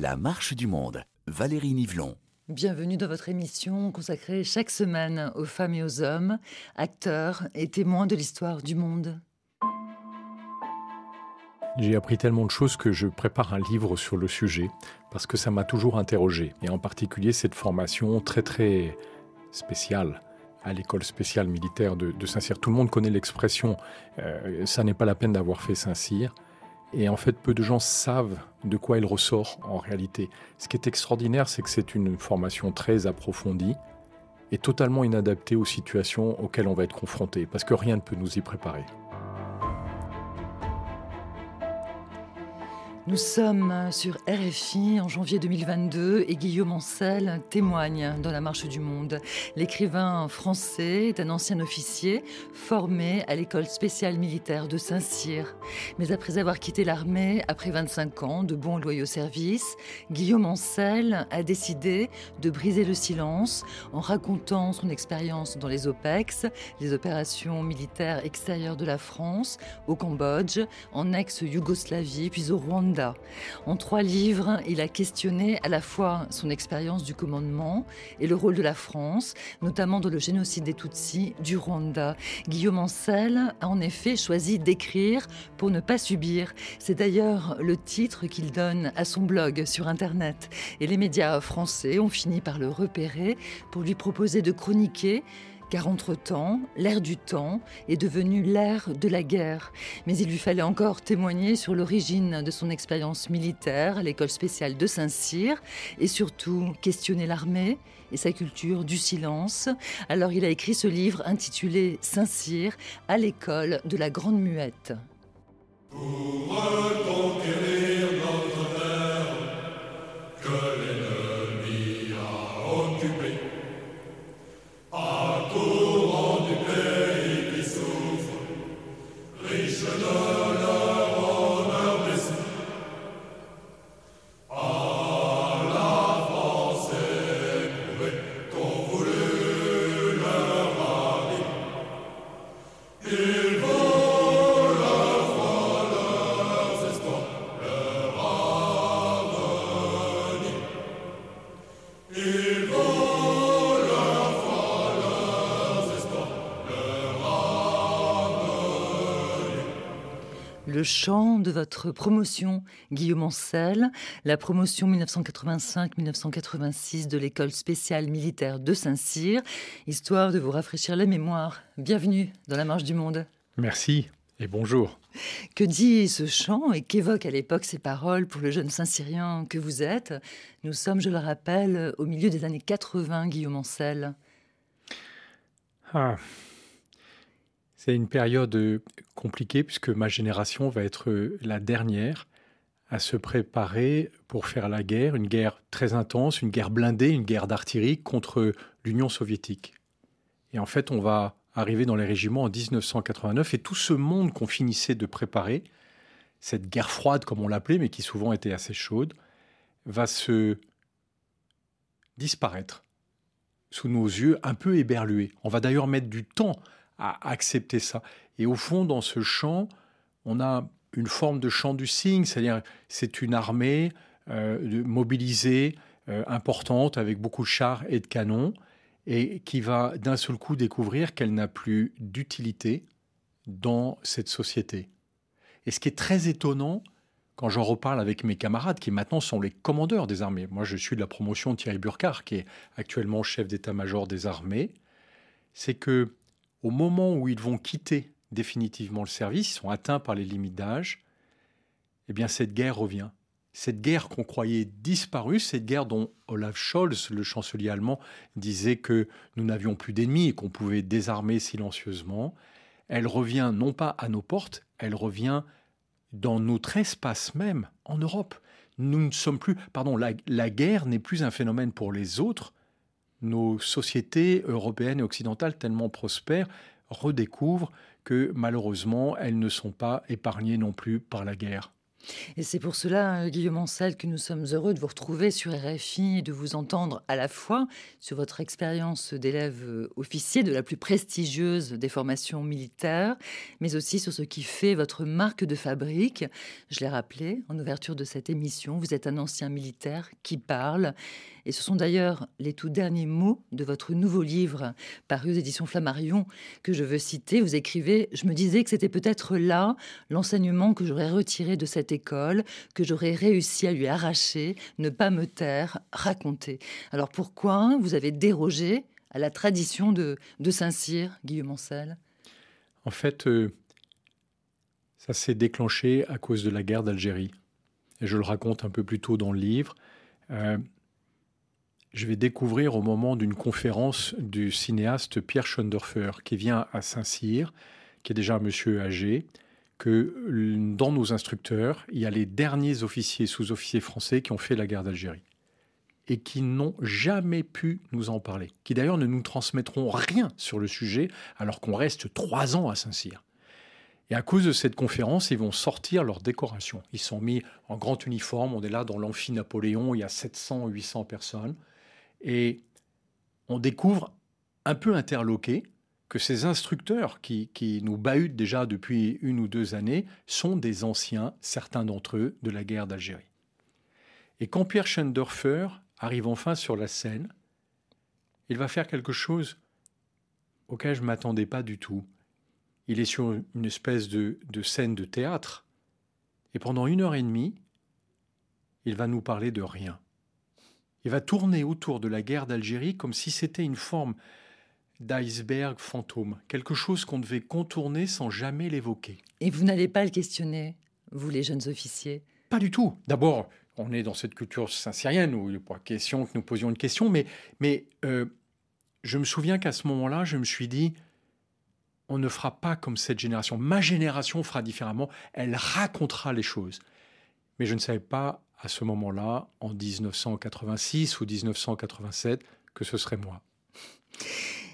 La marche du monde. Valérie Nivelon. Bienvenue dans votre émission consacrée chaque semaine aux femmes et aux hommes, acteurs et témoins de l'histoire du monde. J'ai appris tellement de choses que je prépare un livre sur le sujet parce que ça m'a toujours interrogé et en particulier cette formation très très spéciale à l'école spéciale militaire de, Saint-Cyr. Tout le monde connaît l'expression euh, ça n'est pas la peine d'avoir fait Saint-Cyr. Et en fait, peu de gens savent de quoi il ressort en réalité. Ce qui est extraordinaire, c'est que c'est une formation très approfondie et totalement inadaptée aux situations auxquelles on va être confronté, parce que rien ne peut nous y préparer. Nous sommes sur RFI en janvier 2022 et Guillaume Ancel témoigne dans La Marche du Monde. L'écrivain français est un ancien officier formé à l'école spéciale militaire de Saint-Cyr. Mais après avoir quitté l'armée après 25 ans de bons loyaux services, Guillaume Ancel a décidé de briser le silence en racontant son expérience dans les OPEX, les opérations militaires extérieures de la France, au Cambodge, en ex-Yougoslavie puis au Rwanda en trois livres, il a questionné à la fois son expérience du commandement et le rôle de la France, notamment dans le génocide des Tutsis du Rwanda. Guillaume Ancel a en effet choisi d'écrire pour ne pas subir. C'est d'ailleurs le titre qu'il donne à son blog sur Internet. Et les médias français ont fini par le repérer pour lui proposer de chroniquer car entre-temps, l'ère du temps est devenu l'ère de la guerre. Mais il lui fallait encore témoigner sur l'origine de son expérience militaire à l'école spéciale de Saint-Cyr, et surtout questionner l'armée et sa culture du silence. Alors il a écrit ce livre intitulé Saint-Cyr à l'école de la Grande Muette. Le chant de votre promotion, Guillaume Ancel, la promotion 1985-1986 de l'école spéciale militaire de Saint-Cyr, histoire de vous rafraîchir la mémoire. Bienvenue dans la Marche du Monde. Merci et bonjour. Que dit ce chant et qu'évoquent à l'époque ces paroles pour le jeune Saint-Cyrien que vous êtes? Nous sommes, je le rappelle, au milieu des années 80, Guillaume Ancel. Ah, c'est une période euh, compliquée puisque ma génération va être euh, la dernière à se préparer pour faire la guerre, une guerre très intense, une guerre blindée, une guerre d'artillerie contre l'Union soviétique. Et en fait, on va arriver dans les régiments en 1989 et tout ce monde qu'on finissait de préparer, cette guerre froide comme on l'appelait, mais qui souvent était assez chaude, va se disparaître sous nos yeux un peu éberlués. On va d'ailleurs mettre du temps à accepter ça. Et au fond, dans ce chant, on a une forme de chant du signe, c'est-à-dire c'est une armée euh, mobilisée, euh, importante, avec beaucoup de chars et de canons, et qui va d'un seul coup découvrir qu'elle n'a plus d'utilité dans cette société. Et ce qui est très étonnant, quand j'en reparle avec mes camarades qui maintenant sont les commandeurs des armées, moi je suis de la promotion Thierry Burkhardt, qui est actuellement chef d'état-major des armées, c'est que au moment où ils vont quitter définitivement le service, ils sont atteints par les limites d'âge, eh bien cette guerre revient. Cette guerre qu'on croyait disparue, cette guerre dont Olaf Scholz, le chancelier allemand, disait que nous n'avions plus d'ennemis et qu'on pouvait désarmer silencieusement, elle revient non pas à nos portes, elle revient dans notre espace même, en Europe. Nous ne sommes plus, pardon, la guerre n'est plus un phénomène pour les autres, nos sociétés européennes et occidentales tellement prospères redécouvrent que malheureusement elles ne sont pas épargnées non plus par la guerre. Et c'est pour cela, euh, Guillaume Ancel, que nous sommes heureux de vous retrouver sur RFI et de vous entendre à la fois sur votre expérience d'élève euh, officier de la plus prestigieuse des formations militaires, mais aussi sur ce qui fait votre marque de fabrique. Je l'ai rappelé en ouverture de cette émission, vous êtes un ancien militaire qui parle et ce sont d'ailleurs les tout derniers mots de votre nouveau livre paru aux éditions Flammarion que je veux citer. Vous écrivez Je me disais que c'était peut-être là l'enseignement que j'aurais retiré de cette école, que j'aurais réussi à lui arracher, ne pas me taire, raconter. Alors pourquoi vous avez dérogé à la tradition de, de Saint-Cyr, Guillaume Ancel? En fait, euh, ça s'est déclenché à cause de la guerre d'Algérie. Et je le raconte un peu plus tôt dans le livre. Euh, je vais découvrir au moment d'une conférence du cinéaste Pierre Schoendorfer, qui vient à Saint-Cyr, qui est déjà un monsieur âgé, que dans nos instructeurs, il y a les derniers officiers, sous-officiers français qui ont fait la guerre d'Algérie et qui n'ont jamais pu nous en parler, qui d'ailleurs ne nous transmettront rien sur le sujet alors qu'on reste trois ans à Saint-Cyr. Et à cause de cette conférence, ils vont sortir leur décoration. Ils sont mis en grand uniforme, on est là dans l'amphi Napoléon, il y a 700, 800 personnes. Et on découvre, un peu interloqué, que ces instructeurs qui, nous bahutent déjà depuis une ou deux années sont des anciens, certains d'entre eux, de la guerre d'Algérie. Et quand Pierre Schendorfer arrive enfin sur la scène, il va faire quelque chose auquel je ne m'attendais pas du tout. Il est sur une espèce de scène de théâtre, et pendant une heure et demie, il va nous parler de rien. Il va tourner autour de la guerre d'Algérie comme si c'était une forme d'iceberg fantôme, quelque chose qu'on devait contourner sans jamais l'évoquer. Et vous n'allez pas le questionner, vous les jeunes officiers? Pas du tout. D'abord, on est dans cette culture saint-syrienne où il n'est pas question que nous posions une question, mais, mais euh, je me souviens qu'à ce moment-là, je me suis dit, on ne fera pas comme cette génération. Ma génération fera différemment, elle racontera les choses. Mais je ne savais pas à ce moment-là, en 1986 ou 1987, que ce serait moi.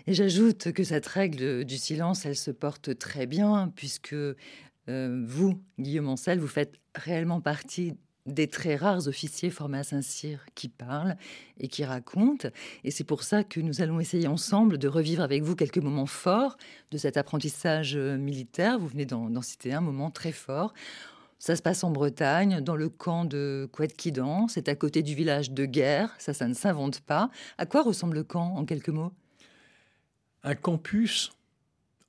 J'ajoute que cette règle du silence, elle se porte très bien, puisque euh, vous, Guillaume Ancel, vous faites réellement partie des très rares officiers formés à Saint-Cyr qui parlent et qui racontent. Et c'est pour ça que nous allons essayer ensemble de revivre avec vous quelques moments forts de cet apprentissage militaire. Vous venez d'en citer un moment très fort. Ça se passe en Bretagne, dans le camp de Couette-Quidan. C'est à côté du village de Guerre. Ça, ça ne s'invente pas. À quoi ressemble le camp, en quelques mots? Un campus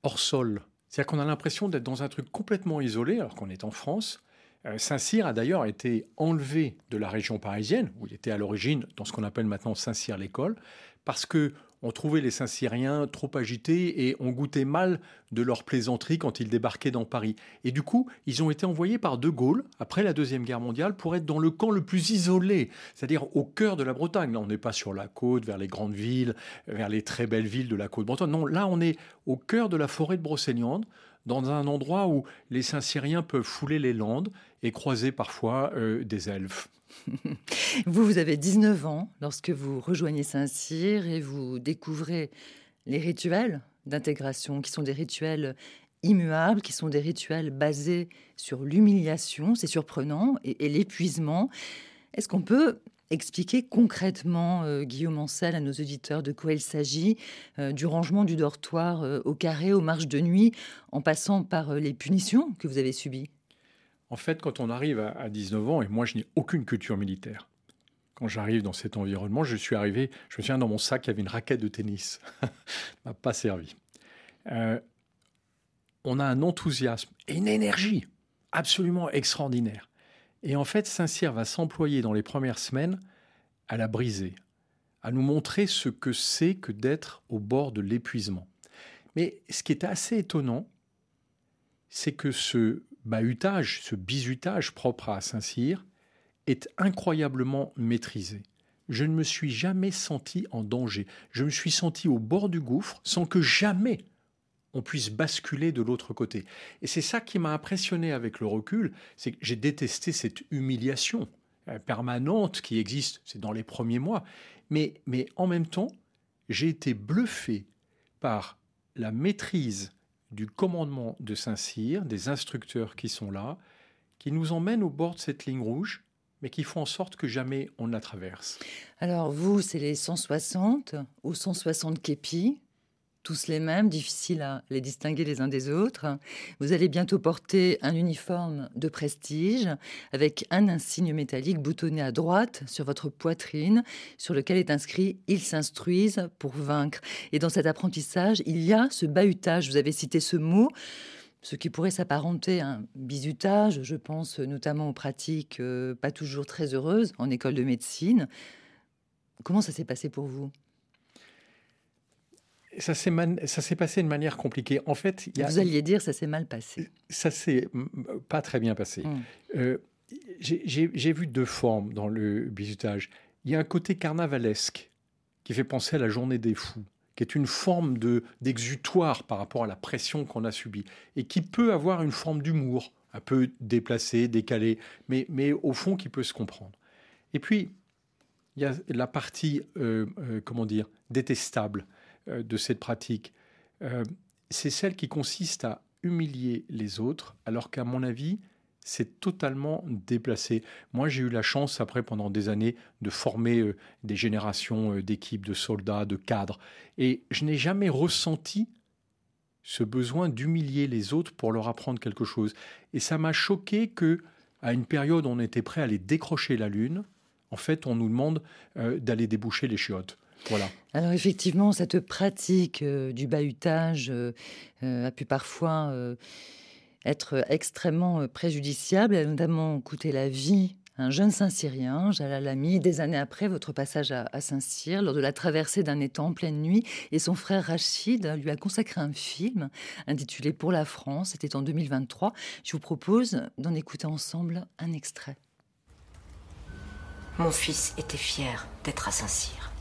hors sol. C'est-à-dire qu'on a l'impression d'être dans un truc complètement isolé, alors qu'on est en France. Euh, Saint-Cyr a d'ailleurs été enlevé de la région parisienne, où il était à l'origine dans ce qu'on appelle maintenant Saint-Cyr l'école, parce que on trouvait les Saint-Cyriens trop agités et on goûtait mal de leur plaisanterie quand ils débarquaient dans Paris. Et du coup, ils ont été envoyés par De Gaulle, après la Deuxième Guerre mondiale, pour être dans le camp le plus isolé, c'est-à-dire au cœur de la Bretagne. Là, on n'est pas sur la côte, vers les grandes villes, vers les très belles villes de la côte bretonne. Non, là, on est au cœur de la forêt de Brocéliande, dans un endroit où les Saint-Cyriens peuvent fouler les landes et croiser parfois euh, des elfes. vous, vous avez 19 ans lorsque vous rejoignez Saint-Cyr et vous découvrez les rituels d'intégration, qui sont des rituels immuables, qui sont des rituels basés sur l'humiliation, c'est surprenant, et, l'épuisement. Est-ce qu'on peut expliquer concrètement, euh, Guillaume Ancel, à nos auditeurs de quoi il s'agit, euh, du rangement du dortoir au carré, aux marches de nuit, en passant par les punitions que vous avez subies? En fait, quand on arrive à 19 ans, et moi je n'ai aucune culture militaire, quand j'arrive dans cet environnement, je suis arrivé, je me souviens dans mon sac, il y avait une raquette de tennis. m'a pas servi. Euh, on a un enthousiasme et une énergie absolument extraordinaire. Et en fait, Saint-Cyr va s'employer dans les premières semaines à la briser, à nous montrer ce que c'est que d'être au bord de l'épuisement. Mais ce qui est assez étonnant, c'est que ce bahutage, ce bizutage propre à Saint-Cyr, est incroyablement maîtrisé. Je ne me suis jamais senti en danger. Je me suis senti au bord du gouffre sans que jamais on puisse basculer de l'autre côté. Et c'est ça qui m'a impressionné avec le recul, c'est que j'ai détesté cette humiliation euh, permanente qui existe, c'est dans les premiers mois. Mais, mais en même temps, j'ai été bluffé par la maîtrise du commandement de Saint-Cyr, des instructeurs qui sont là, qui nous emmènent au bord de cette ligne rouge, mais qui font en sorte que jamais on ne la traverse. Alors vous, c'est les 160 ou 160 képis tous les mêmes, difficiles à les distinguer les uns des autres. Vous allez bientôt porter un uniforme de prestige avec un insigne métallique boutonné à droite sur votre poitrine, sur lequel est inscrit Ils s'instruisent pour vaincre. Et dans cet apprentissage, il y a ce bahutage. Vous avez cité ce mot ce qui pourrait s'apparenter à un bizutage, je pense notamment aux pratiques euh, pas toujours très heureuses en école de médecine. Comment ça s'est passé pour vous? Ça s'est passé de manière compliquée. En fait, vous alliez dire ça s'est mal passé. Ça s'est pas très bien passé. Hum. Euh, j'ai vu deux formes dans le bizutage. Il y a un côté carnavalesque qui fait penser à la journée des fous, qui est une forme de d'exutoire par rapport à la pression qu'on a subie et qui peut avoir une forme d'humour, un peu déplacé, décalé, mais, mais au fond qui peut se comprendre. Et puis, il y a la partie, euh, euh, comment dire, détestable de cette pratique, euh, c'est celle qui consiste à humilier les autres, alors qu'à mon avis, c'est totalement déplacé. Moi, j'ai eu la chance, après, pendant des années, de former euh, des générations d'équipes, de soldats, de cadres, et je n'ai jamais ressenti ce besoin d'humilier les autres pour leur apprendre quelque chose. Et ça m'a choqué que, à une période où on était prêt à aller décrocher la lune, en fait, on nous demande d'aller déboucher les chiottes. Alors effectivement, cette pratique euh, du bahutage euh, euh, a pu parfois être extrêmement préjudiciable. Elle a notamment coûté la vie à un jeune Saint-Cyrien, Jalal Ami, des années après votre passage à, Saint-Cyr, lors de la traversée d'un étang en pleine nuit. Et son frère Rachid lui a consacré un film intitulé Pour la France. C'était en 2023. Je vous propose d'en écouter ensemble un extrait. Mon fils était fier d'être à Saint-Cyr.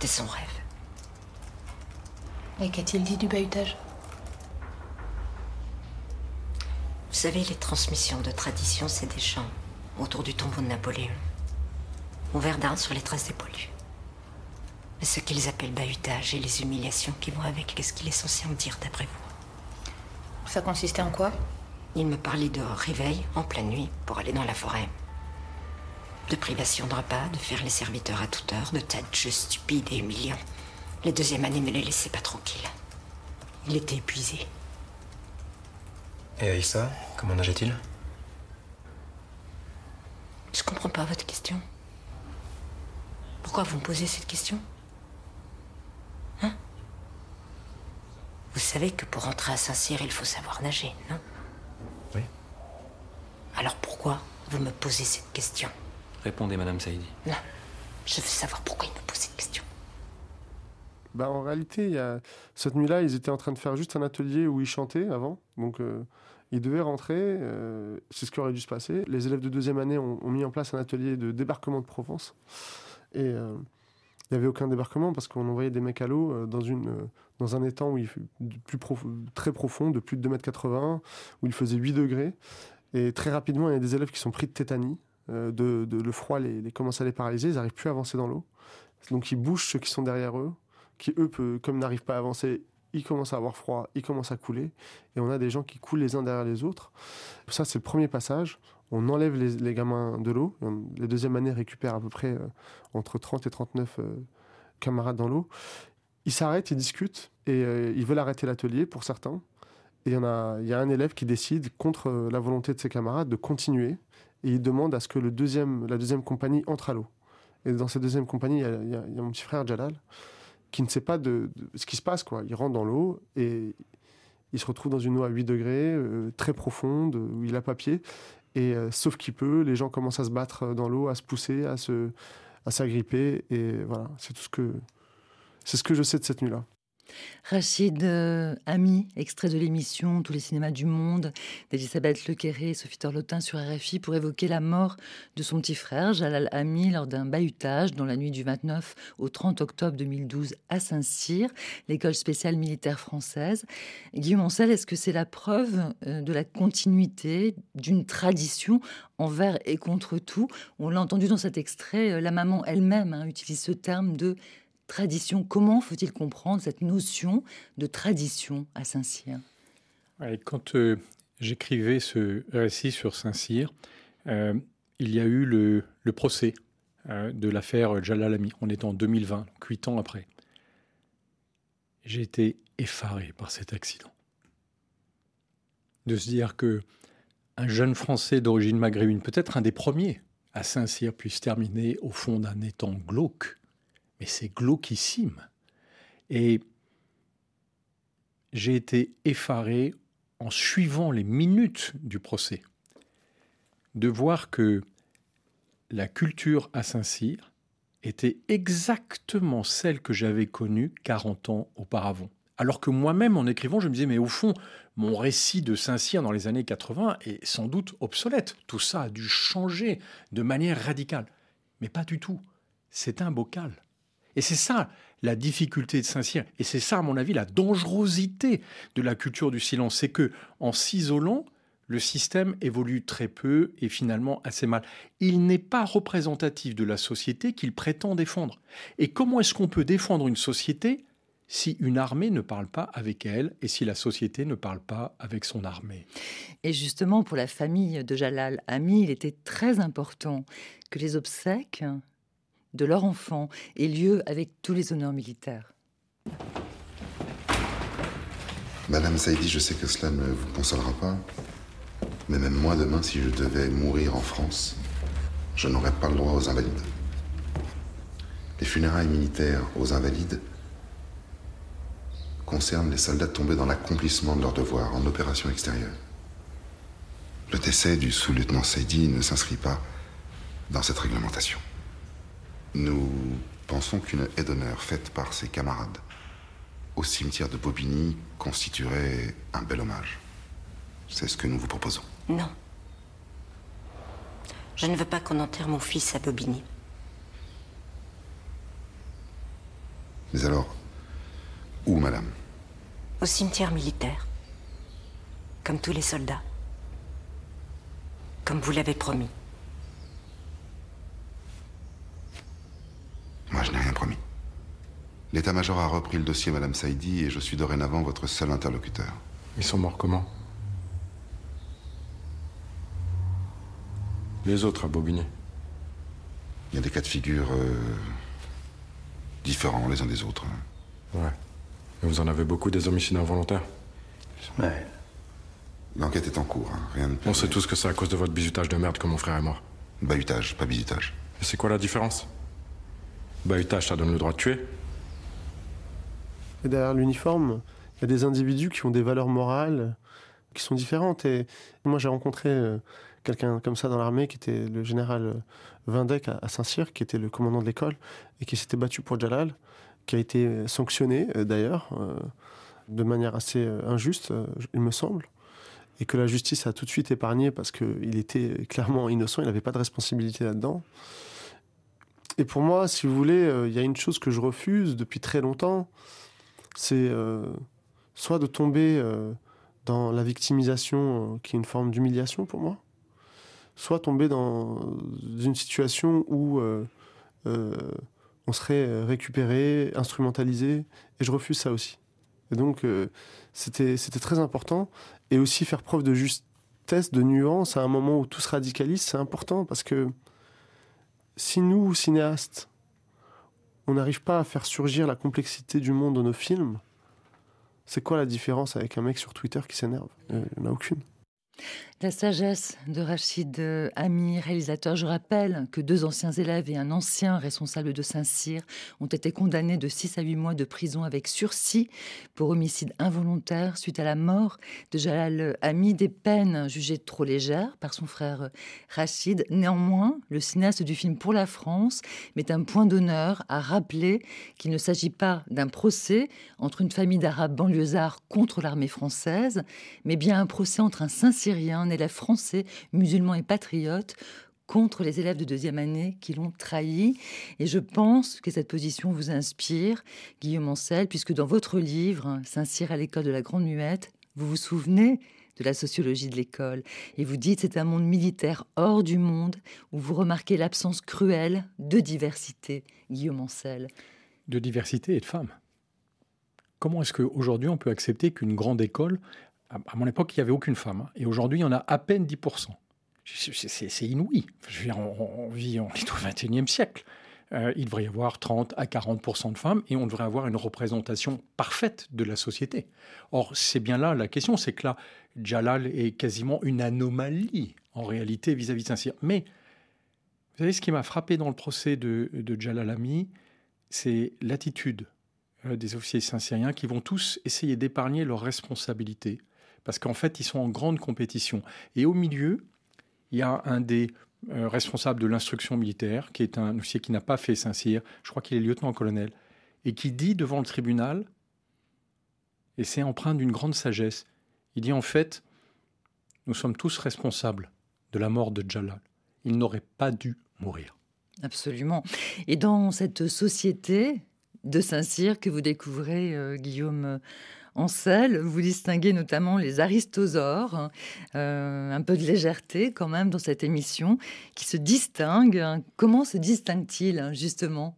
C'était son rêve. Et qu'a-t-il dit du bahutage? Vous savez, les transmissions de tradition, c'est des chants autour du tombeau de Napoléon. On verdun sur les traces des pollus. Mais ce qu'ils appellent bahutage et les humiliations qui vont avec, qu'est-ce qu'il est censé en dire d'après vous? Ça consistait en quoi? Il me parlait de réveil en pleine nuit pour aller dans la forêt de privation de repas, de faire les serviteurs à toute heure, de tas de jeux stupides et humiliants. Les deuxièmes années ne les laissaient pas tranquilles. Il était épuisé. Et Aïssa, comment nageait-il? Je comprends pas votre question. Pourquoi vous me posez cette question? Hein? Vous savez que pour entrer à Saint-Cyr, il faut savoir nager, non? Oui. Alors pourquoi vous me posez cette question? Répondez, Madame Saïdi. Non. Je veux savoir pourquoi il me pose cette question. Bah, en réalité, il y a... cette nuit-là, ils étaient en train de faire juste un atelier où ils chantaient avant. Donc, euh, ils devaient rentrer. Euh, c'est ce qui aurait dû se passer. Les élèves de deuxième année ont, mis en place un atelier de débarquement de Provence. Et euh, il n'y avait aucun débarquement parce qu'on envoyait des mecs à l'eau dans, une, dans un étang où il plus très profond, de plus de 2,80 m, où il faisait 8 degrés. Et très rapidement, il y a des élèves qui sont pris de tétanie. Euh, de, le froid les, commence à les paralyser, ils n'arrivent plus à avancer dans l'eau. Donc ils bougent ceux qui sont derrière eux, qui eux, comme n'arrivent pas à avancer, ils commencent à avoir froid, ils commencent à couler, et on a des gens qui coulent les uns derrière les autres. Ça, c'est le premier passage. On enlève les, gamins de l'eau. Les deuxième année récupèrent à peu près euh, entre 30 et 39 euh, camarades dans l'eau. Ils s'arrêtent, ils discutent, et ils veulent arrêter l'atelier pour certains. Et il y, il y a un élève qui décide, contre la volonté de ses camarades, de continuer et il demande à ce que le deuxième, la deuxième compagnie entre à l'eau. Et dans cette deuxième compagnie, il y, a, mon petit frère Jalal qui ne sait pas de, ce qui se passe. Quoi. Il rentre dans l'eau et il se retrouve dans une eau à 8 degrés, euh, très profonde, où il a papier. Et euh, sauf qu'il peut, les gens commencent à se battre dans l'eau, à se pousser, à se, à s'agripper. Et voilà, c'est tout ce que, c'est ce que je sais de cette nuit-là. Rachid euh, Ami, extrait de l'émission Tous les cinémas du monde d'Elisabeth Lequeré et Sophie Torlotin sur RFI pour évoquer la mort de son petit frère Jalal Ami lors d'un bahutage dans la nuit du 29 au 30 octobre 2012 à Saint-Cyr, l'école spéciale militaire française. Guillaume Ancel, est-ce que c'est la preuve euh, de la continuité d'une tradition envers et contre tout? On l'a entendu dans cet extrait, euh, la maman elle-même hein, utilise ce terme de tradition. Comment faut-il comprendre cette notion de tradition à Saint-Cyr? Quand euh, j'écrivais ce récit sur Saint-Cyr, euh, il y a eu le, procès euh, de l'affaire Jalalami. On est en 2020, huit ans après. J'ai été effaré par cet accident. De se dire que un jeune Français d'origine maghrébine, peut-être un des premiers à Saint-Cyr, puisse terminer au fond d'un étang glauque. Mais c'est glauquissime. Et j'ai été effaré en suivant les minutes du procès de voir que la culture à Saint-Cyr était exactement celle que j'avais connue 40 ans auparavant. Alors que moi-même, en écrivant, je me disais, mais au fond, mon récit de Saint-Cyr dans les années 80 est sans doute obsolète. Tout ça a dû changer de manière radicale. Mais pas du tout. C'est un bocal. Et c'est ça la difficulté de Saint-Cyr. Et c'est ça, à mon avis, la dangerosité de la culture du silence. C'est que, en s'isolant, le système évolue très peu et finalement assez mal. Il n'est pas représentatif de la société qu'il prétend défendre. Et comment est-ce qu'on peut défendre une société si une armée ne parle pas avec elle et si la société ne parle pas avec son armée? Et justement, pour la famille de Jalal Ami, il était très important que les obsèques de leur enfant aient lieu avec tous les honneurs militaires. Madame Saïdi, je sais que cela ne vous consolera pas, mais même moi, demain, si je devais mourir en France, je n'aurais pas le droit aux invalides. Les funérailles militaires aux invalides concernent les soldats tombés dans l'accomplissement de leur devoir en opération extérieure. Le décès du sous-lieutenant Seydi ne s'inscrit pas dans cette réglementation. Nous pensons qu'une haie d'honneur faite par ses camarades au cimetière de Bobigny constituerait un bel hommage. C'est ce que nous vous proposons. Non. Je ne veux pas qu'on enterre mon fils à Bobigny. Mais alors, où, madame? Au cimetière militaire. Comme tous les soldats. Comme vous l'avez promis. Moi, je n'ai rien promis. L'état-major a repris le dossier, madame Saïdi, et je suis dorénavant votre seul interlocuteur. Ils sont morts comment? Les autres à Bobigny. Il y a des cas de figure euh, différents les uns des autres. Ouais. Et vous en avez beaucoup des homicides involontaires? Ouais. L'enquête est en cours, hein. rien ne On sait tous que c'est à cause de votre bisutage de merde que mon frère est mort. Bahutage, pas bisutage. Et c'est quoi la différence? Bahutage, ça donne le droit de tuer. Et derrière l'uniforme, il y a des individus qui ont des valeurs morales qui sont différentes. Et moi, j'ai rencontré euh, quelqu'un comme ça dans l'armée, qui était le général euh, Vindec à Saint-Cyr, qui était le commandant de l'école, et qui s'était battu pour Jalal, qui a été sanctionné euh, d'ailleurs, euh, de manière assez injuste, il me semble, et que la justice a tout de suite épargné parce qu'il était clairement innocent, il n'avait pas de responsabilité là-dedans. Et pour moi, si vous voulez, il y a une chose que je refuse depuis très longtemps, c'est soit de tomber dans la victimisation, qui est une forme d'humiliation pour moi, soit tomber dans une situation où euh, euh, on serait récupéré, instrumentalisé, et je refuse ça aussi. Et donc, euh, c'était très important. Et aussi faire preuve de justesse, de nuance à un moment où tout se radicalise, c'est important parce que si nous, cinéastes, on n'arrive pas à faire surgir la complexité du monde dans nos films, c'est quoi la différence avec un mec sur Twitter qui s'énerve? Il n'y en a aucune. La sagesse de Rachid Ami, réalisateur. Je rappelle que deux anciens élèves et un ancien responsable de Saint-Cyr ont été condamnés de 6 à 8 mois de prison avec sursis pour homicide involontaire suite à la mort de Jalal Ami, des peines jugées trop légères par son frère Rachid. Néanmoins, le cinéaste du film Pour la France met un point d'honneur à rappeler qu'il ne s'agit pas d'un procès entre une famille d'Arabes banlieusards contre l'armée française, mais bien un procès entre un Saint-Cyrien un élève français, musulman et patriote, contre les élèves de deuxième année qui l'ont trahi. Et je pense que cette position vous inspire, Guillaume Ancel, puisque dans votre livre, Saint-Cyr à l'école de la Grande Muette, vous vous souvenez de la sociologie de l'école. Et vous dites c'est un monde militaire hors du monde où vous remarquez l'absence cruelle de diversité, Guillaume Ancel. De diversité et de femmes. Comment est-ce qu'aujourd'hui on peut accepter qu'une grande école À mon époque, il n'y avait aucune femme. Hein. Et aujourd'hui, il y en a à peine 10%. C'est inouï. On, vit au XXIe siècle. Euh, il devrait y avoir 30 à 40% de femmes et on devrait avoir une représentation parfaite de la société. Or, c'est bien là la question, c'est que là, Jalal est quasiment une anomalie en réalité vis-à-vis de Saint-Cyr. Mais vous savez, ce qui m'a frappé dans le procès de, de Ami, c'est l'attitude euh, des officiers saint-cyriens qui vont tous essayer d'épargner leurs responsabilités parce qu'en fait, ils sont en grande compétition. Et au milieu, il y a un des euh, responsables de l'instruction militaire, qui est un officier qui n'a pas fait Saint-Cyr, je crois qu'il est lieutenant-colonel, et qui dit devant le tribunal, et c'est empreint d'une grande sagesse, il dit en fait, nous sommes tous responsables de la mort de Jalal. Il n'aurait pas dû mourir. Absolument. Et dans cette société de Saint-Cyr que vous découvrez, euh, Guillaume en selle, vous distinguez notamment les aristosaures, euh, un peu de légèreté quand même dans cette émission, qui se distinguent. Comment se distinguent-ils justement?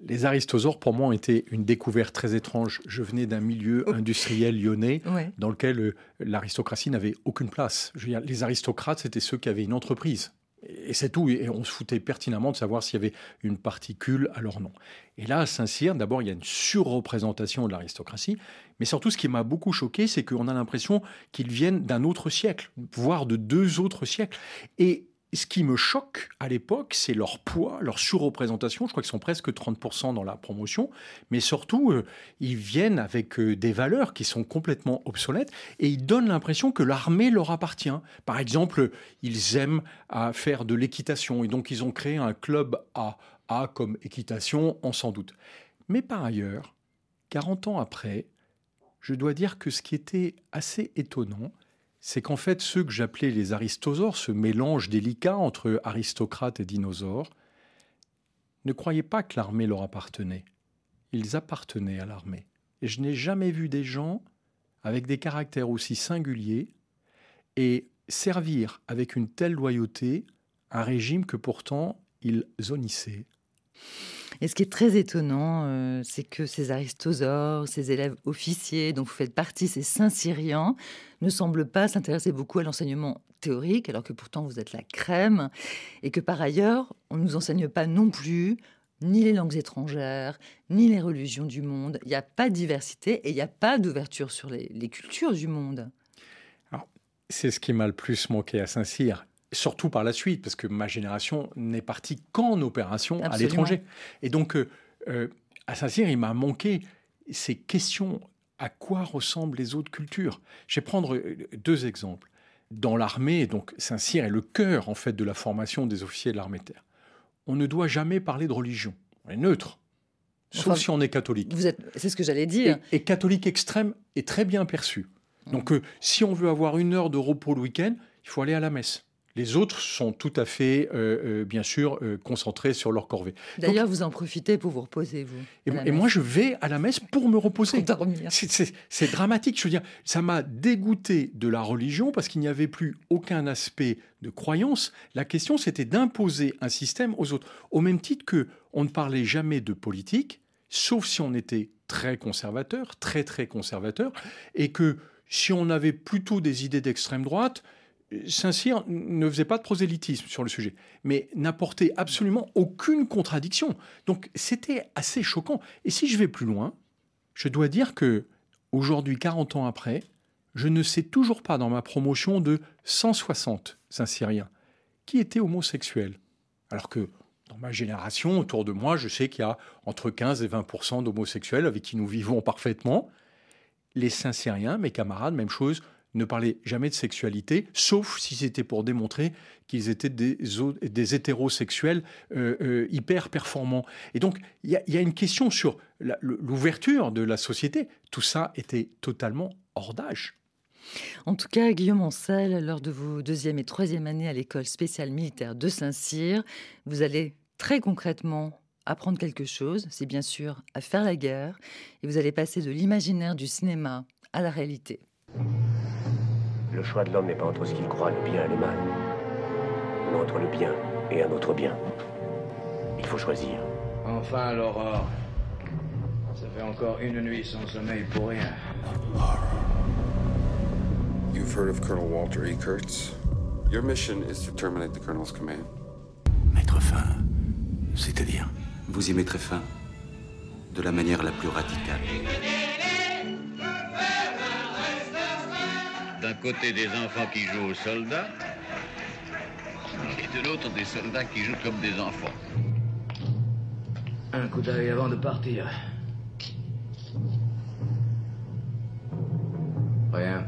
Les aristosaures, pour moi, ont été une découverte très étrange. Je venais d'un milieu oh. industriel lyonnais dans lequel euh, l'aristocratie n'avait aucune place. Je veux dire, les aristocrates, c'était ceux qui avaient une entreprise. Et c'est tout. Et on se foutait pertinemment de savoir s'il y avait une particule à leur nom. Et là, à Saint-Cyr, d'abord, il y a une surreprésentation de l'aristocratie. Mais surtout, ce qui m'a beaucoup choqué, c'est qu'on a l'impression qu'ils viennent d'un autre siècle, voire de deux autres siècles. Et ce qui me choque à l'époque, c'est leur poids, leur surreprésentation. Je crois qu'ils sont presque 30% dans la promotion. Mais surtout, euh, ils viennent avec euh, des valeurs qui sont complètement obsolètes et ils donnent l'impression que l'armée leur appartient. Par exemple, ils aiment faire de l'équitation et donc ils ont créé un club A. A comme équitation, on s'en doute. Mais par ailleurs, 40 ans après, je dois dire que ce qui était assez étonnant, c'est qu'en fait, ceux que j'appelais les aristosaures, ce mélange délicat entre aristocrates et dinosaures, ne croyaient pas que l'armée leur appartenait. Ils appartenaient à l'armée. Et je n'ai jamais vu des gens avec des caractères aussi singuliers et servir avec une telle loyauté un régime que pourtant ils zonissaient. Et ce qui est très étonnant, euh, c'est que ces aristosaures, ces élèves officiers dont vous faites partie, ces saints syriens, ne semblent pas s'intéresser beaucoup à l'enseignement théorique, alors que pourtant vous êtes la crème, et que par ailleurs, on ne nous enseigne pas non plus ni les langues étrangères, ni les religions du monde. Il n'y a pas de diversité et il n'y a pas d'ouverture sur les, les, cultures du monde. C'est ce qui m'a le plus manqué à Saint-Cyr surtout par la suite, parce que ma génération n'est partie qu'en opération à l'étranger. Et donc, euh, euh, à Saint-Cyr, il m'a manqué ces questions à quoi ressemblent les autres cultures? Je vais prendre euh, deux exemples. Dans l'armée, donc Saint-Cyr est le cœur en fait de la formation des officiers de l'armée de terre. On ne doit jamais parler de religion. On est neutre. Sauf si on est catholique. Vous êtes, c'est ce que j'allais dire. Et, catholique extrême est très bien perçu. Donc, si on veut avoir une heure de repos le week-end, il faut aller à la messe. Les autres sont tout à fait, euh, euh, bien sûr, euh, concentrés sur leur corvée. D'ailleurs, vous en profitez pour vous reposer, vous. Et, moi, je vais à la messe pour me reposer. Pour dormir. C'est dramatique. Je veux dire, ça m'a dégoûté de la religion parce qu'il n'y avait plus aucun aspect de croyance. La question, c'était d'imposer un système aux autres. Au même titre que on ne parlait jamais de politique, sauf si on était très conservateur, très très conservateur, et que si on avait plutôt des idées d'extrême droite, Saint-Cyr ne faisait pas de prosélytisme sur le sujet, mais n'apportait absolument aucune contradiction. Donc c'était assez choquant. Et si je vais plus loin, je dois dire que aujourd'hui, 40 ans après, je ne sais toujours pas dans ma promotion de 160 Saint-Cyriens qui étaient homosexuels. Alors que dans ma génération, autour de moi, je sais qu'il y a entre 15 et 20 d'homosexuels avec qui nous vivons parfaitement. Les Saint-Cyriens, mes camarades, même chose, ne parlaient jamais de sexualité, sauf si c'était pour démontrer qu'ils étaient des, hétérosexuels euh, euh, hyper performants. Et donc, il y, a une question sur l'ouverture de la société. Tout ça était totalement hors d'âge. En tout cas, Guillaume Ancel, lors de vos deuxième et troisième années à l'école spéciale militaire de Saint-Cyr, vous allez très concrètement apprendre quelque chose, c'est bien sûr à faire la guerre, et vous allez passer de l'imaginaire du cinéma à la réalité. Le choix de l'homme n'est pas entre ce qu'il croit, le bien et le mal, mais entre le bien et un autre bien. Il faut choisir. Enfin, l'aurore. Ça fait encore une nuit sans sommeil pour rien. You've heard of Colonel Walter E. Kurtz? Your mission is to terminate the Colonel's command. Mettre fin, c'est-à-dire? Vous y mettrez fin de la manière la plus radicale. D'un côté des enfants qui jouent aux soldats, et de l'autre des soldats qui jouent comme des enfants. Un coup d'œil avant de partir. Rien.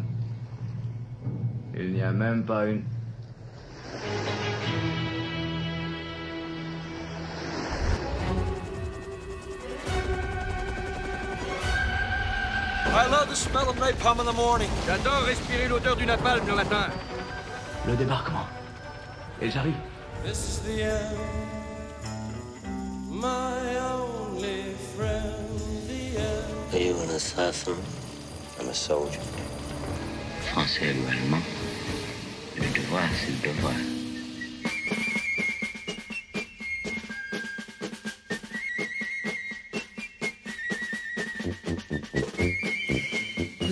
Il n'y a même pas une... J'adore respirer l'odeur du napalm le matin. Le débarquement. Ils arrivent. This is the end. My only friend, the end. Are you an assassin? I'm a soldier. Français ou allemand, le devoir, c'est le devoir.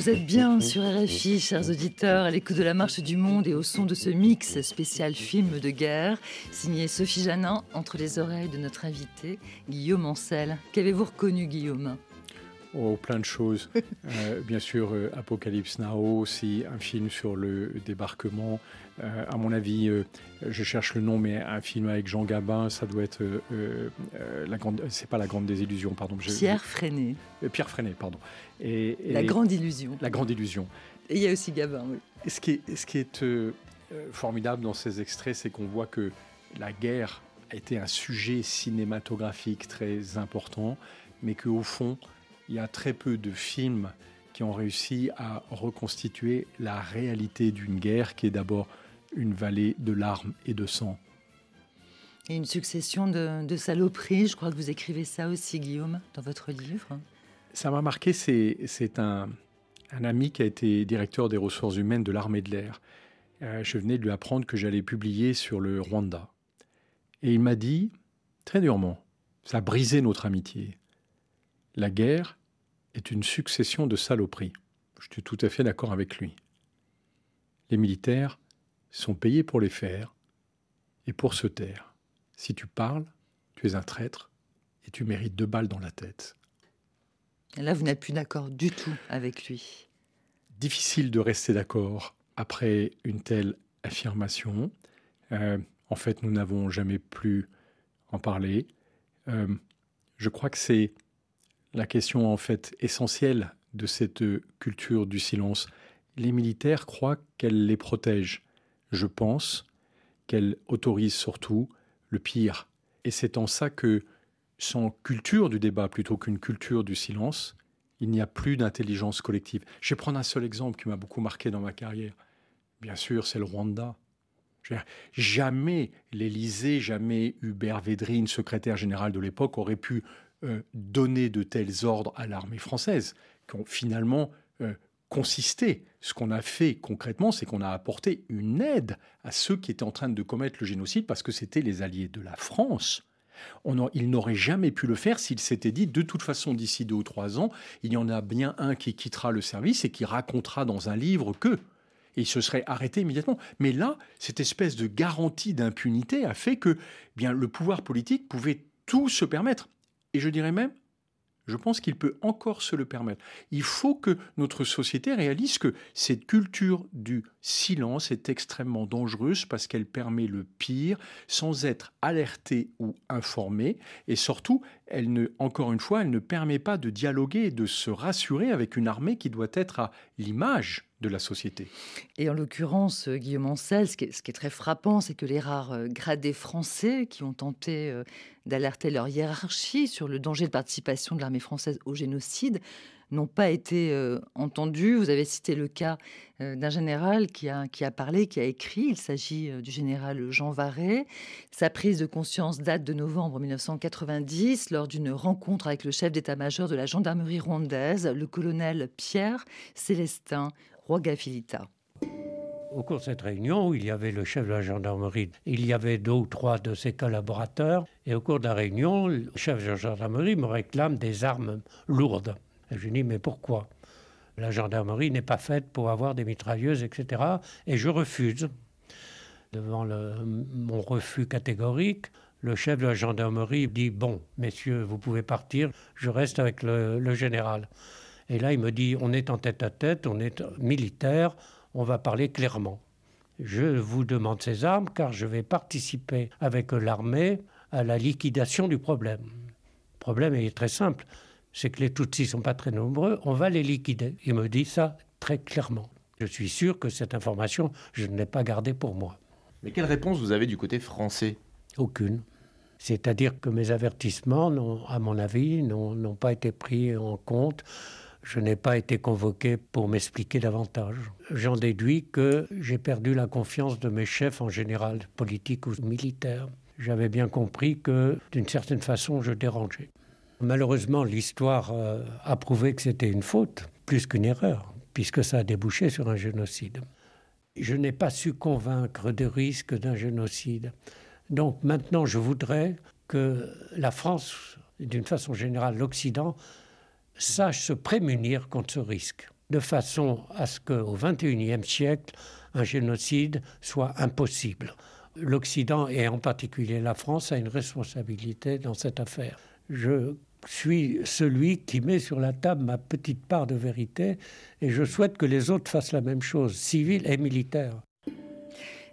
Vous êtes bien sur RFI, chers auditeurs, à l'écoute de la marche du monde et au son de ce mix spécial film de guerre, signé Sophie Janin, entre les oreilles de notre invité, Guillaume Ancel. Qu'avez-vous reconnu, Guillaume? Oh, plein de choses. Euh, bien sûr, euh, Apocalypse Now, aussi un film sur le débarquement. Euh, à mon avis, euh, je cherche le nom, mais un film avec Jean Gabin, ça doit être la grande. C'est pas la grande désillusion, pardon. je- Pierre Freinet. Pierre Freinet, pardon. Et, et- La grande illusion. La grande illusion. Et il y a aussi Gabin, oui. Et ce qui est, ce qui est formidable dans ces extraits, c'est qu'on voit que la guerre a été un sujet cinématographique très important, mais qu'au fond, il y a très peu de films qui ont réussi à reconstituer la réalité d'une guerre qui est d'abord une vallée de larmes et de sang. Et une succession de, de saloperies, je crois que vous écrivez ça aussi, Guillaume, dans votre livre. Ça m'a marqué, c'est un ami qui a été directeur des ressources humaines de l'armée de l'air. Euh, je venais de lui apprendre que j'allais publier sur le Rwanda. Et il m'a dit, très durement, ça a brisé notre amitié. La guerre est une succession de saloperies. Je suis tout à fait d'accord avec lui. Les militaires sont payés pour les faire et pour se taire. Si tu parles, tu es un traître et tu mérites deux balles dans la tête. Là, vous n'êtes plus d'accord du tout avec lui. difficile de rester d'accord après une telle affirmation. Euh, en fait, nous n'avons jamais plus en parler. Euh, je crois que c'est la question en fait essentielle de cette culture du silence. Les militaires croient qu'elle les protège. Je pense qu'elle autorise surtout le pire. Et c'est en ça que, sans culture du débat plutôt qu'une culture du silence, il n'y a plus d'intelligence collective. Je vais prendre un seul exemple qui m'a beaucoup marqué dans ma carrière. Bien sûr, c'est le Rwanda. Jamais l'Élysée, jamais Hubert Védrine, secrétaire général de l'époque, aurait pu euh, donner de tels ordres à l'armée française, qui ont finalement euh, consisté. Ce qu'on a fait concrètement, c'est qu'on a apporté une aide à ceux qui étaient en train de commettre le génocide parce que c'était les alliés de la France. On a- il n'aurait jamais pu le faire s'il s'était dit de toute façon d'ici deux ou trois ans, il y en a bien un qui quittera le service et qui racontera dans un livre que. Et il se serait arrêté immédiatement. Mais là, cette espèce de garantie d'impunité a fait que eh bien, le pouvoir politique pouvait tout se permettre. Et je dirais même, je pense qu'il peut encore se le permettre. Il faut que notre société réalise que cette culture du silence est extrêmement dangereuse parce qu'elle permet le pire sans être alertée ou informée. Et surtout, elle ne, encore une fois, elle ne permet pas de dialoguer et de se rassurer avec une armée qui doit être à l'image de la société. Et en l'occurrence, euh, Guillaume Ancel, ce qui est, très frappant, c'est que les rares euh, gradés français qui ont tenté euh, d'alerter leur hiérarchie sur le danger de participation de l'armée française au génocide n'ont pas été entendus. Vous avez cité le cas d'un général qui a, parlé, qui a écrit. Il s'agit du général Jean Varret. Sa prise de conscience date de novembre 1990 lors d'une rencontre avec le chef d'état-major de la gendarmerie rwandaise, le colonel Pierre Célestin Au cours de cette réunion, il y avait le chef de la gendarmerie, il y avait deux ou trois de ses collaborateurs, et au cours de la réunion, le chef de la gendarmerie me réclame des armes lourdes. Je lui dis, mais pourquoi? La gendarmerie n'est pas faite pour avoir des mitrailleuses, etc. Et je refuse. Devant mon refus catégorique, le chef de la gendarmerie dit Bon, messieurs, vous pouvez partir, je reste avec le, général. Et là, il me dit On est en tête à tête, on est militaire, on va parler clairement. Je vous demande ces armes car je vais participer avec l'armée à la liquidation du problème. Le problème est très simple c'est que les Tutsis ne sont pas très nombreux, on va les liquider. Il me dit ça très clairement. Je suis sûr que cette information, je ne l'ai pas gardée pour moi. Mais quelle réponse vous avez du côté français? Aucune. C'est-à-dire que mes avertissements, à mon avis, n'ont pas été pris en compte. Je n'ai pas été convoqué pour m'expliquer davantage. J'en déduis que j'ai perdu la confiance de mes chefs en général, politiques ou militaires. J'avais bien compris que, d'une certaine façon, je dérangeais. Malheureusement, l'histoire euh, a prouvé que c'était une faute, plus qu'une erreur, puisque ça a débouché sur un génocide. Je n'ai pas su convaincre des risques d'un génocide. Donc maintenant, je voudrais que la France, d'une façon générale l'Occident, sache se prémunir contre ce risque, de façon à ce qu'au XXIe siècle, un génocide soit impossible. L'Occident, et en particulier la France, a une responsabilité dans cette affaire. Je suis celui qui met sur la table ma petite part de vérité et je souhaite que les autres fassent la même chose, civils et militaires.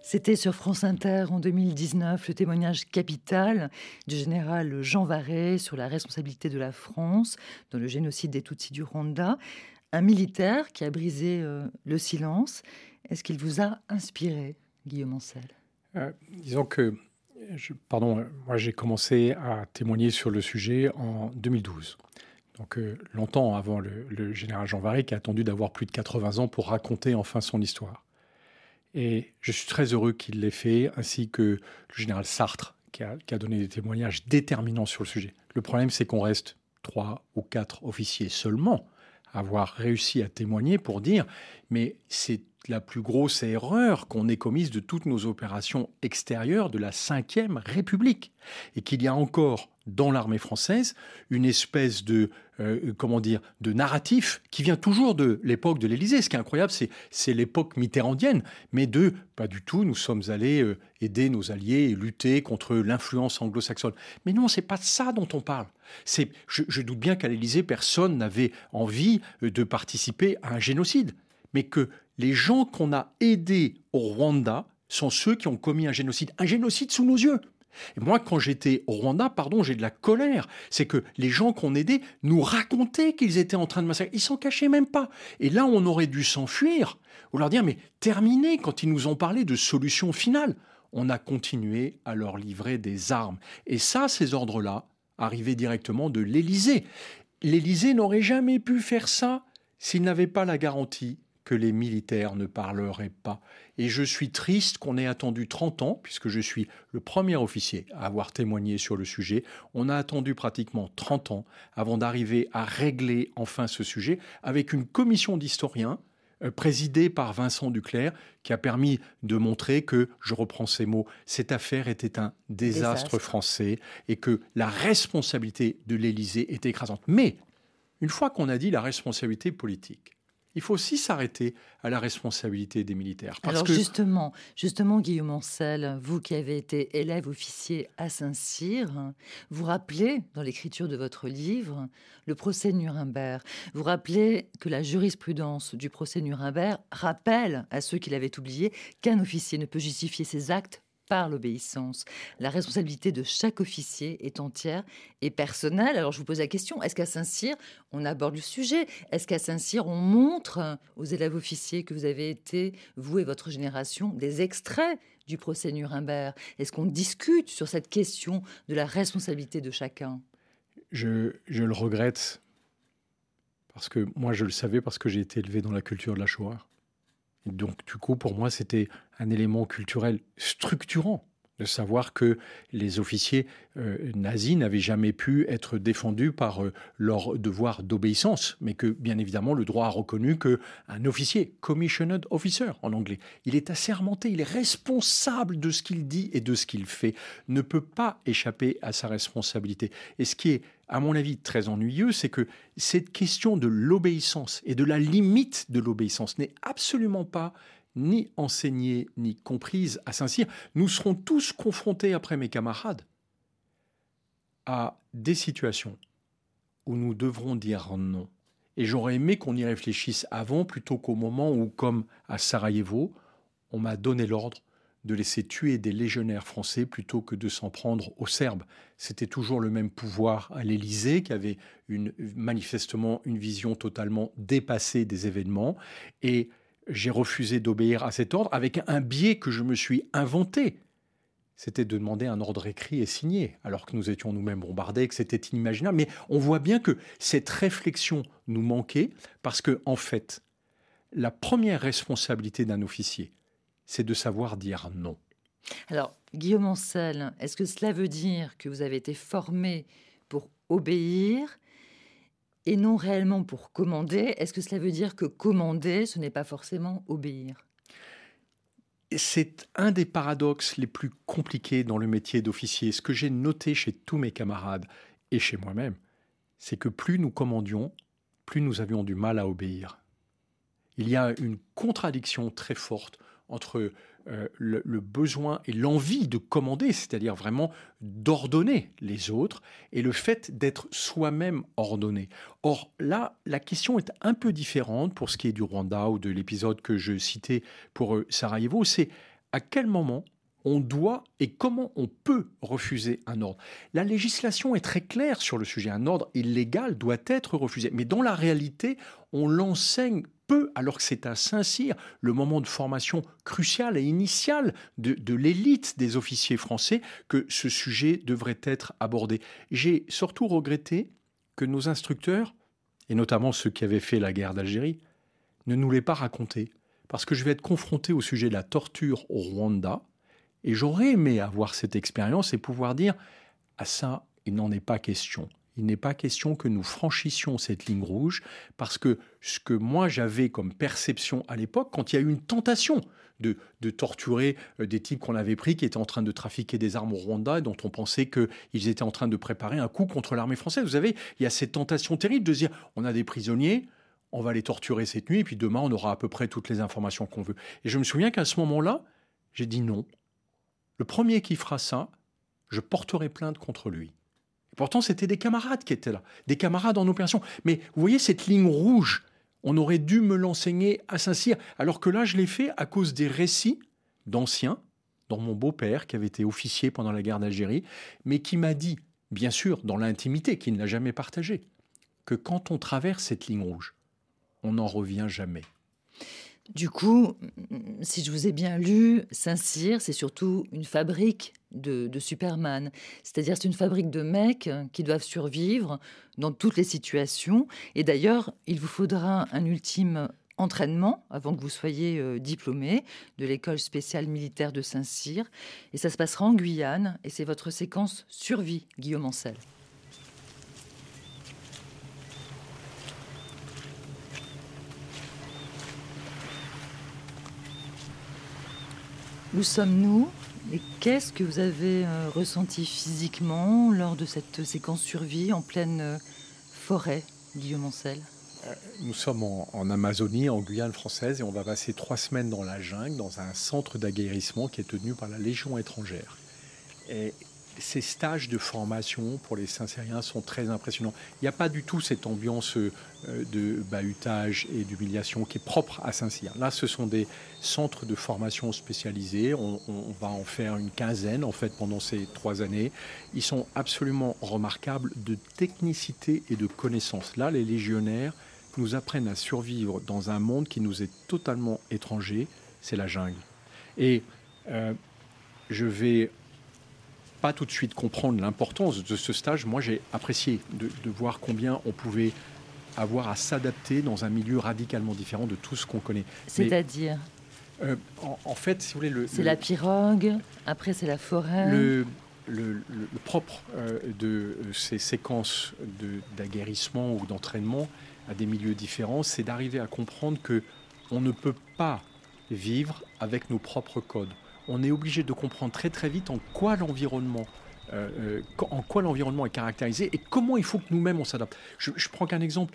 C'était sur France Inter en 2019 le témoignage capital du général Jean Varret sur la responsabilité de la France dans le génocide des Tutsis du Rwanda. Un militaire qui a brisé euh, le silence. Est-ce qu'il vous a inspiré, Guillaume Ancel? Euh, Disons que pardon, moi j'ai commencé à témoigner sur le sujet en 2012. Donc euh, longtemps avant le, général Jean Varry qui a attendu d'avoir plus de 80 ans pour raconter enfin son histoire. Et je suis très heureux qu'il l'ait fait, ainsi que le général Sartre qui a, donné des témoignages déterminants sur le sujet. Le problème c'est qu'on reste trois ou quatre officiers seulement à avoir réussi à témoigner pour dire mais c'est la plus grosse erreur qu'on ait commise de toutes nos opérations extérieures de la Ve République. Et qu'il y a encore dans l'armée française une espèce de euh, comment dire de narratif qui vient toujours de l'époque de l'Élysée. Ce qui est incroyable, c'est c'est l'époque mitterrandienne, mais de pas du tout. Nous sommes allés euh, aider nos alliés et lutter contre l'influence anglo-saxonne. Mais non, c'est pas ça dont on parle. C'est je, je doute bien qu'à l'Élysée personne n'avait envie euh, de participer à un génocide, mais que les gens qu'on a aidés au Rwanda sont ceux qui ont commis un génocide, un génocide sous nos yeux. Et moi, quand j'étais au Rwanda, pardon, j'ai de la colère. C'est que les gens qu'on aidait nous racontaient qu'ils étaient en train de massacrer. Ils s'en cachaient même pas. Et là, on aurait dû s'enfuir ou leur dire, mais terminez quand ils nous ont parlé de solution finale. On a continué à leur livrer des armes. Et ça, ces ordres-là arrivaient directement de l'Élysée. L'Élysée n'aurait jamais pu faire ça s'il n'avait pas la garantie que les militaires ne parleraient pas. Et je suis triste qu'on ait attendu 30 ans, puisque je suis le premier officier à avoir témoigné sur le sujet. On a attendu pratiquement 30 ans avant d'arriver à régler enfin ce sujet avec une commission d'historiens euh, présidée par Vincent Duclerc, qui a permis de montrer que, je reprends ces mots, cette affaire était un désastre, français et que la responsabilité de l'Élysée était écrasante. Mais, une fois qu'on a dit la responsabilité politique, il faut aussi s'arrêter à la responsabilité des militaires. Alors justement, justement, Guillaume Ancel, vous qui avez été élève officier à Saint-Cyr, vous rappelez dans l'écriture de votre livre le procès Nuremberg. Vous rappelez que la jurisprudence du procès Nuremberg rappelle à ceux qui l'avaient oublié qu'un officier ne peut justifier ses actes par l'obéissance. La responsabilité de chaque officier est entière et personnelle. Alors je vous pose la question, est-ce qu'à Saint-Cyr, on aborde le sujet? Est-ce qu'à Saint-Cyr, on montre aux élèves officiers que vous avez été, vous et votre génération, des extraits du procès Nuremberg? Est-ce qu'on discute sur cette question de la responsabilité de chacun? Je, le regrette parce que moi je le savais parce que j'ai été élevé dans la culture de la Shoah. Donc, du coup, pour moi, c'était un élément culturel structurant de savoir que les officiers euh, nazis n'avaient jamais pu être défendus par euh, leur devoir d'obéissance, mais que bien évidemment le droit a reconnu que un officier, commissioned officer en anglais, il est assermenté, il est responsable de ce qu'il dit et de ce qu'il fait, ne peut pas échapper à sa responsabilité. Et ce qui est à mon avis très ennuyeux, c'est que cette question de l'obéissance et de la limite de l'obéissance n'est absolument pas ni enseignée ni comprise à Saint-Cyr, nous serons tous confrontés après mes camarades à des situations où nous devrons dire non. Et j'aurais aimé qu'on y réfléchisse avant plutôt qu'au moment où, comme à Sarajevo, on m'a donné l'ordre de laisser tuer des légionnaires français plutôt que de s'en prendre aux Serbes. C'était toujours le même pouvoir à l'Élysée qui avait manifestement une vision totalement dépassée des événements. Et j'ai refusé d'obéir à cet ordre avec un biais que je me suis inventé. C'était de demander un ordre écrit et signé, alors que nous étions nous-mêmes bombardés, que c'était inimaginable. Mais on voit bien que cette réflexion nous manquait, parce que, en fait, la première responsabilité d'un officier, c'est de savoir dire non. Alors, Guillaume Ancel, est-ce que cela veut dire que vous avez été formé pour obéir et non réellement pour commander, est-ce que cela veut dire que commander, ce n'est pas forcément obéir? C'est un des paradoxes les plus compliqués dans le métier d'officier. Ce que j'ai noté chez tous mes camarades et chez moi-même, c'est que plus nous commandions, plus nous avions du mal à obéir. Il y a une contradiction très forte entre euh, le, besoin et l'envie de commander, c'est-à-dire vraiment d'ordonner les autres, et le fait d'être soi-même ordonné. Or là, la question est un peu différente pour ce qui est du Rwanda ou de l'épisode que je citais pour euh, Sarajevo, c'est à quel moment on doit et comment on peut refuser un ordre. La législation est très claire sur le sujet. Un ordre illégal doit être refusé. Mais dans la réalité, on l'enseigne peu, alors que c'est à Saint-Cyr le moment de formation crucial et initial de, l'élite des officiers français que ce sujet devrait être abordé. J'ai surtout regretté que nos instructeurs, et notamment ceux qui avaient fait la guerre d'Algérie, ne nous l'aient pas raconté. Parce que je vais être confronté au sujet de la torture au Rwanda, et j'aurais aimé avoir cette expérience et pouvoir dire, à ah ça, il n'en est pas question il n'est pas question que nous franchissions cette ligne rouge, parce que ce que moi j'avais comme perception à l'époque, quand il y a eu une tentation de, torturer euh, des types qu'on avait pris qui étaient en train de trafiquer des armes au Rwanda dont on pensait qu'ils étaient en train de préparer un coup contre l'armée française. Vous savez, il y a cette tentation terrible de dire on a des prisonniers, on va les torturer cette nuit, et puis demain on aura à peu près toutes les informations qu'on veut. Et je me souviens qu'à ce moment-là, j'ai dit non. Le premier qui fera ça, je porterai plainte contre lui. Pourtant, c'était des camarades qui étaient là, des camarades en opération. Mais vous voyez cette ligne rouge, on aurait dû me l'enseigner à Saint-Cyr, alors que là, je l'ai fait à cause des récits d'anciens, dont mon beau-père, qui avait été officier pendant la guerre d'Algérie, mais qui m'a dit, bien sûr, dans l'intimité, qu'il n'a jamais partagé, que quand on traverse cette ligne rouge, on n'en revient jamais. Du coup, si je vous ai bien lu, Saint-Cyr, c'est surtout une fabrique de, Superman. C'est-à-dire, c'est une fabrique de mecs qui doivent survivre dans toutes les situations. Et d'ailleurs, il vous faudra un ultime entraînement avant que vous soyez euh, diplômé de l'école spéciale militaire de Saint-Cyr. Et ça se passera en Guyane. Et c'est votre séquence survie, Guillaume Ancel. Où sommes-nous? Et qu'est-ce que vous avez euh, ressenti physiquement lors de cette séquence survie en pleine euh, forêt, Guillaume Ancel euh, Nous sommes en, Amazonie, en Guyane française, et on va passer trois semaines dans la jungle, dans un centre d'aguerrissement qui est tenu par la Légion étrangère. Ces stages de formation pour les Saint-Syriens sont très impressionnants. Il n'y a pas du tout cette ambiance euh, de bahutage et d'humiliation qui est propre à Saint-Cyr. Là, ce sont des centres de formation spécialisés. On, va en faire une quinzaine, en fait, pendant ces trois années. Ils sont absolument remarquables de technicité et de connaissance. Là, les légionnaires nous apprennent à survivre dans un monde qui nous est totalement étranger, c'est la jungle. Et euh, je vais pas tout de suite comprendre l'importance de ce stage, moi j'ai apprécié de, voir combien on pouvait avoir à s'adapter dans un milieu radicalement différent de tout ce qu'on connaît. C'est-à-dire Euh, en, fait, si vous voulez, le. C'est la pirogue, après c'est la forêt. Le, le, propre euh, de ces séquences d'aguerrissement ou d'entraînement à des milieux différents, c'est d'arriver à comprendre que on ne peut pas vivre avec nos propres codes. On est obligé de comprendre très très vite en quoi l'environnement euh, en quoi l'environnement est caractérisé et comment il faut que nous-mêmes on s'adapte. Je, prends qu'un exemple.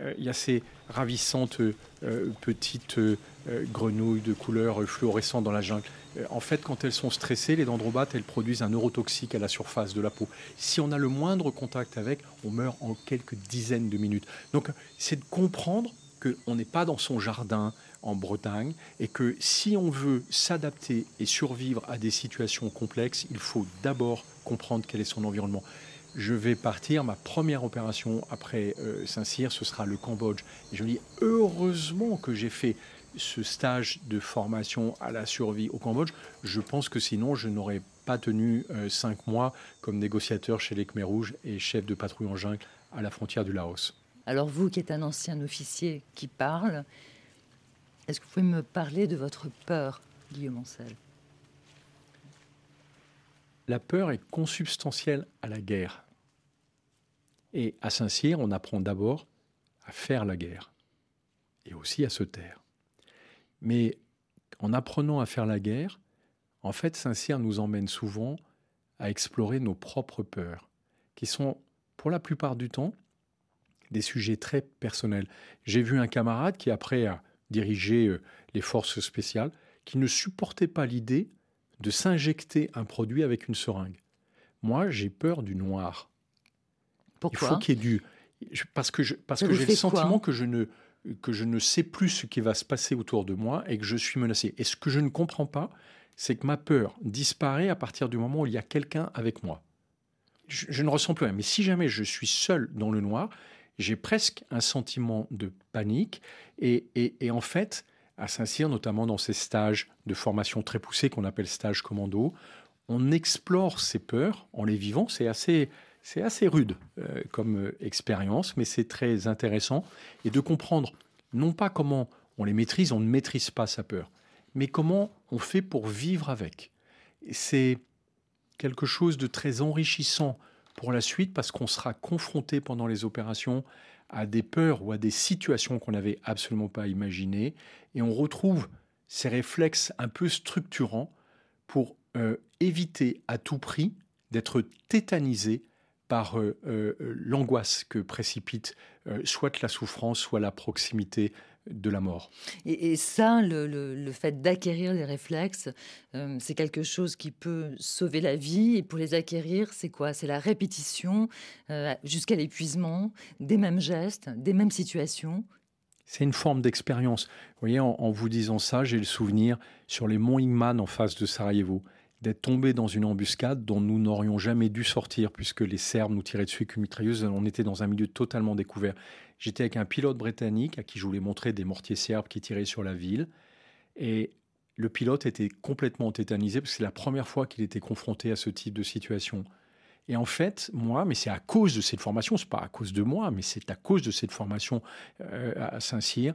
Euh, il y a ces ravissantes euh, petites euh, grenouilles de couleur fluorescentes dans la jungle. En fait, quand elles sont stressées, les dendrobates, elles produisent un neurotoxique à la surface de la peau. Si on a le moindre contact avec, on meurt en quelques dizaines de minutes. Donc, c'est de comprendre qu'on n'est pas dans son jardin en Bretagne et que si on veut s'adapter et survivre à des situations complexes, il faut d'abord comprendre quel est son environnement je vais partir. Ma première opération après euh, Saint-Cyr, ce sera le Cambodge. Et je me dis, heureusement que j'ai fait ce stage de formation à la survie au Cambodge. Je pense que sinon, je n'aurais pas tenu euh, cinq mois comme négociateur chez les Khmer Rouges et chef de patrouille en jungle à la frontière du Laos. Alors vous qui êtes un ancien officier qui parle, est-ce que vous pouvez me parler de votre peur, Guillaume Ancel? La peur est consubstantielle à la guerre. Et à Saint-Cyr, on apprend d'abord à faire la guerre et aussi à se taire. Mais en apprenant à faire la guerre, en fait, Saint-Cyr nous emmène souvent à explorer nos propres peurs, qui sont, pour la plupart du temps, des sujets très personnels. J'ai vu un camarade qui, après dirigé euh, les forces spéciales, qui ne supportait pas l'idée de s'injecter un produit avec une seringue. Moi, j'ai peur du noir. Pourquoi? Il faut qu'il y ait du. Parce que j'ai parce que j'ai le sentiment que je, ne, que je ne sais plus ce qui va se passer autour de moi et que je suis menacé. Et ce que je ne comprends pas, c'est que ma peur disparaît à partir du moment où il y a quelqu'un avec moi. Je, ne ressens plus rien. Mais si jamais je suis seul dans le noir, j'ai presque un sentiment de panique. Et, en fait, à Saint-Cyr, notamment dans ces stages de formation très poussés qu'on appelle stages commando, on explore ces peurs en les vivant. C'est assez, c'est assez rude euh, comme euh, expérience, mais c'est très intéressant. Et de comprendre non pas comment on les maîtrise, on ne maîtrise pas sa peur, mais comment on fait pour vivre avec. C'est quelque chose de très enrichissant pour la suite parce qu'on sera confronté pendant les opérations à des peurs ou à des situations qu'on n'avait absolument pas imaginées. Et on retrouve ces réflexes un peu structurants pour euh, éviter à tout prix d'être tétanisé par euh, euh, l'angoisse que précipite soit la souffrance, soit la proximité de la mort. Et, ça, le, fait d'acquérir les réflexes, c'est quelque chose qui peut sauver la vie. Et pour les acquérir, c'est quoi? C'est la répétition jusqu'à l'épuisement des mêmes gestes, des mêmes situations. C'est une forme d'expérience. Vous voyez, en, en, vous disant ça, j'ai le souvenir sur les monts Ingman en face de Sarajevo d'être tombé dans une embuscade dont nous n'aurions jamais dû sortir puisque les Serbes nous tiraient dessus avec une mitrailleuse. On était dans un milieu totalement découvert. J'étais avec un pilote britannique à qui je voulais montrer des mortiers serbes qui tiraient sur la ville. Et le pilote était complètement tétanisé parce que c'est la première fois qu'il était confronté à ce type de situation. Et en fait, moi, mais c'est à cause de cette formation, c'est pas à cause de moi, mais c'est à cause de cette formation euh, à Saint-Cyr,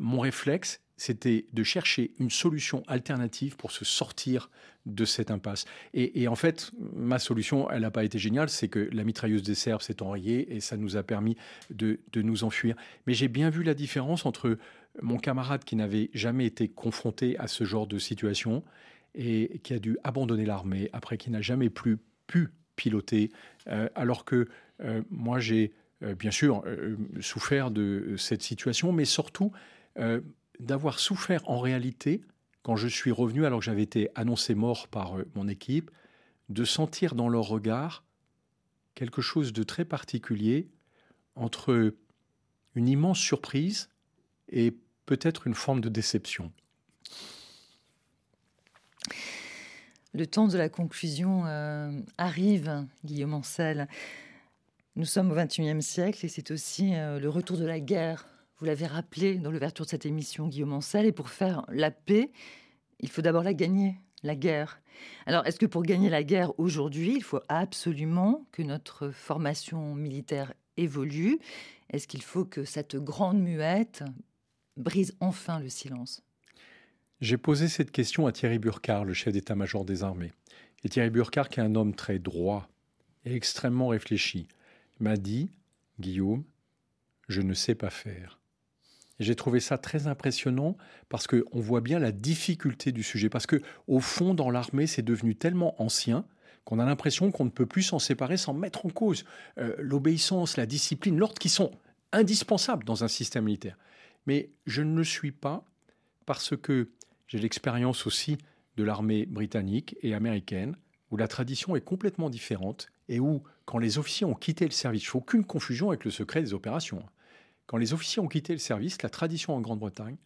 mon réflexe, c'était de chercher une solution alternative pour se sortir de cette impasse. Et, en fait, ma solution, elle n'a pas été géniale, c'est que la mitrailleuse des Serbes s'est enrayée et ça nous a permis de, nous enfuir. Mais j'ai bien vu la différence entre mon camarade qui n'avait jamais été confronté à ce genre de situation et qui a dû abandonner l'armée après qui n'a jamais plus pu piloter, euh, alors que euh, moi j'ai euh, bien sûr souffert de cette situation, mais surtout d'avoir souffert en réalité, quand je suis revenu alors que j'avais été annoncé mort par euh, mon équipe, de sentir dans leur regard quelque chose de très particulier entre une immense surprise et peut-être une forme de déception. Le temps de la conclusion euh, arrive, Guillaume Ancel. Nous sommes au XXIe siècle et c'est aussi euh, le retour de la guerre vous l'avez rappelé dans l'ouverture de cette émission, Guillaume Ancel, et pour faire la paix, il faut d'abord la gagner, la guerre. Alors, est-ce que pour gagner la guerre aujourd'hui, il faut absolument que notre formation militaire évolue? Est-ce qu'il faut que cette grande muette brise enfin le silence? J'ai posé cette question à Thierry Burkhardt, le chef d'état-major des armées. Et Thierry Burkhardt, qui est un homme très droit et extrêmement réfléchi, m'a dit Guillaume, je ne sais pas faire. J'ai trouvé ça très impressionnant parce qu'on voit bien la difficulté du sujet. Parce que, au fond, dans l'armée, c'est devenu tellement ancien qu'on a l'impression qu'on ne peut plus s'en séparer sans mettre en cause euh, l'obéissance, la discipline, l'ordre qui sont indispensables dans un système militaire. Mais je ne le suis pas parce que j'ai l'expérience aussi de l'armée britannique et américaine, où la tradition est complètement différente et où, quand les officiers ont quitté le service, il faut aucune confusion avec le secret des opérations. Quand les officiers ont quitté le service, la tradition en Grande-Bretagne,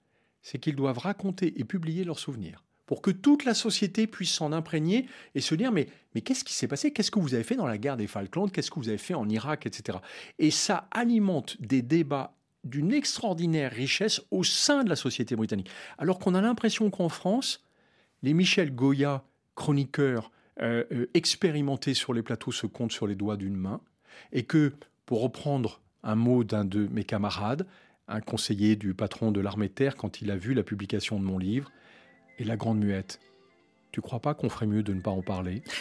c'est qu'ils doivent raconter et publier leurs souvenirs pour que toute la société puisse s'en imprégner et se dire mais, mais qu'est-ce qui s'est passé? Qu'est-ce que vous avez fait dans la guerre des Falklands? Qu'est-ce que vous avez fait en Irak Etc. Et ça alimente des débats d'une extraordinaire richesse au sein de la société britannique. Alors qu'on a l'impression qu'en France, les Michel Goya, chroniqueurs euh, euh, expérimentés sur les plateaux, se comptent sur les doigts d'une main, et que, pour reprendre un mot d'un de mes camarades, un conseiller du patron de l'armée terre, quand il a vu la publication de mon livre, et la grande muette. Tu crois pas qu'on ferait mieux de ne pas en parler?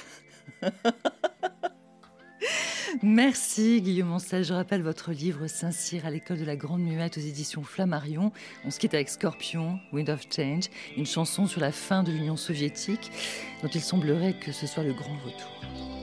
Merci Guillaume Ancel. Je rappelle votre livre Saint-Cyr à l'école de la Grande Muette aux éditions Flammarion. On se quitte avec Scorpion, Wind of Change, une chanson sur la fin de l'Union soviétique dont il semblerait que ce soit le grand retour.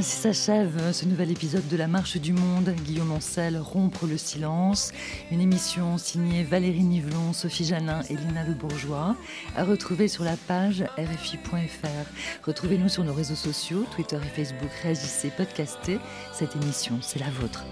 Ainsi s'achève ce nouvel épisode de La Marche du Monde. Guillaume Ancel, Rompre le silence. Une émission signée Valérie Nivelon, Sophie Janin et Lina Le Bourgeois. À retrouver sur la page rfi.fr. Retrouvez-nous sur nos réseaux sociaux, Twitter et Facebook. Réagissez, podcastez. Cette émission, c'est la vôtre.